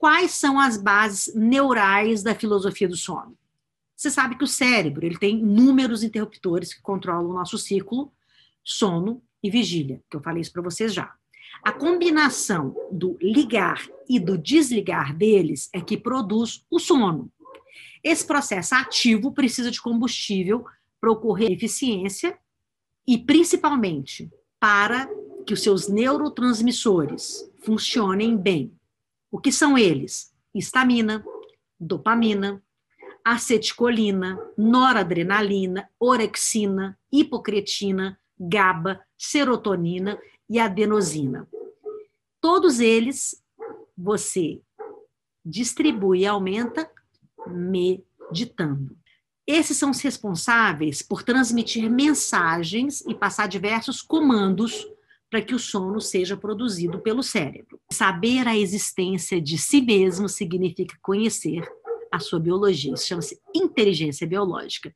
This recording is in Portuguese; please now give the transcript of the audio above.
Quais são as bases neurais da filosofia do sono? Você sabe que o cérebro ele tem inúmeros interruptores que controlam o nosso ciclo, sono e vigília, que eu falei isso para vocês já. A combinação do ligar e do desligar deles é que produz o sono. Esse processo ativo precisa de combustível para ocorrer eficiência e, principalmente, para que os seus neurotransmissores funcionem bem. O que são eles? Histamina, dopamina, aceticolina, noradrenalina, orexina, hipocretina, GABA, serotonina e adenosina. Todos eles você distribui e aumenta meditando. Esses são os responsáveis por transmitir mensagens e passar diversos comandos para que o sono seja produzido pelo cérebro. Saber a existência de si mesmo significa conhecer a sua biologia. Isso chama-se inteligência biológica.